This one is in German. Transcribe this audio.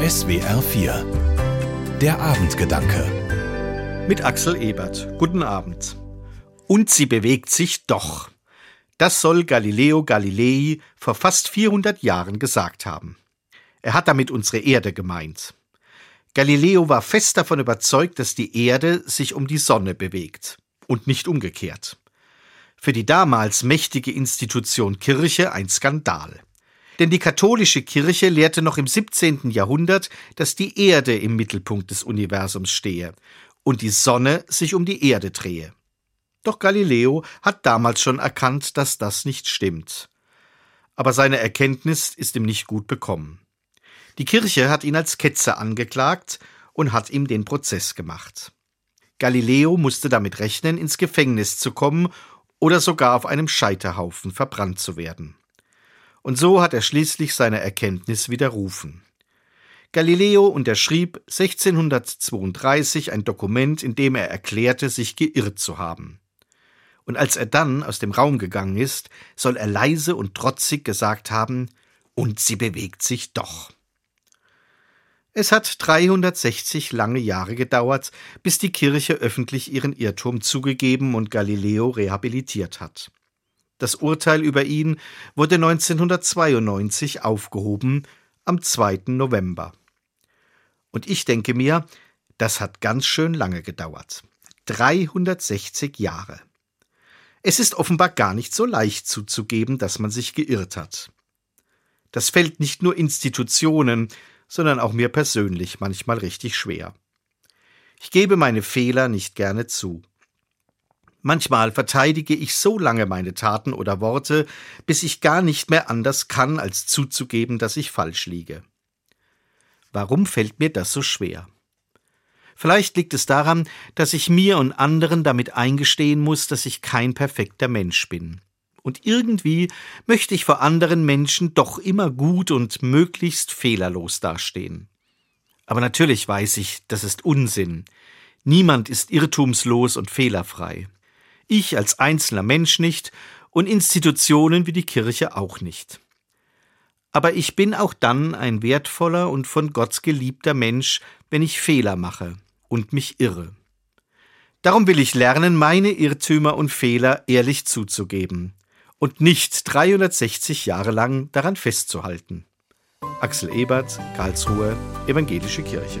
SWR 4 Der Abendgedanke Mit Axel Ebert. Guten Abend. Und sie bewegt sich doch. Das soll Galileo Galilei vor fast 400 Jahren gesagt haben. Er hat damit unsere Erde gemeint. Galileo war fest davon überzeugt, dass die Erde sich um die Sonne bewegt und nicht umgekehrt. Für die damals mächtige Institution Kirche ein Skandal. Denn die katholische Kirche lehrte noch im 17. Jahrhundert, dass die Erde im Mittelpunkt des Universums stehe und die Sonne sich um die Erde drehe. Doch Galileo hat damals schon erkannt, dass das nicht stimmt. Aber seine Erkenntnis ist ihm nicht gut bekommen. Die Kirche hat ihn als Ketzer angeklagt und hat ihm den Prozess gemacht. Galileo musste damit rechnen, ins Gefängnis zu kommen oder sogar auf einem Scheiterhaufen verbrannt zu werden. Und so hat er schließlich seine Erkenntnis widerrufen. Galileo unterschrieb 1632 ein Dokument, in dem er erklärte, sich geirrt zu haben. Und als er dann aus dem Raum gegangen ist, soll er leise und trotzig gesagt haben, und sie bewegt sich doch. Es hat 360 lange Jahre gedauert, bis die Kirche öffentlich ihren Irrtum zugegeben und Galileo rehabilitiert hat. Das Urteil über ihn wurde 1992 aufgehoben, am 2. November. Und ich denke mir, das hat ganz schön lange gedauert. 360 Jahre. Es ist offenbar gar nicht so leicht zuzugeben, dass man sich geirrt hat. Das fällt nicht nur Institutionen, sondern auch mir persönlich manchmal richtig schwer. Ich gebe meine Fehler nicht gerne zu. Manchmal verteidige ich so lange meine Taten oder Worte, bis ich gar nicht mehr anders kann, als zuzugeben, dass ich falsch liege. Warum fällt mir das so schwer? Vielleicht liegt es daran, dass ich mir und anderen damit eingestehen muss, dass ich kein perfekter Mensch bin. Und irgendwie möchte ich vor anderen Menschen doch immer gut und möglichst fehlerlos dastehen. Aber natürlich weiß ich, das ist Unsinn. Niemand ist irrtumslos und fehlerfrei ich als einzelner Mensch nicht und Institutionen wie die Kirche auch nicht. Aber ich bin auch dann ein wertvoller und von Gott geliebter Mensch, wenn ich Fehler mache und mich irre. Darum will ich lernen, meine Irrtümer und Fehler ehrlich zuzugeben und nicht 360 Jahre lang daran festzuhalten. Axel Ebert, Karlsruhe, Evangelische Kirche.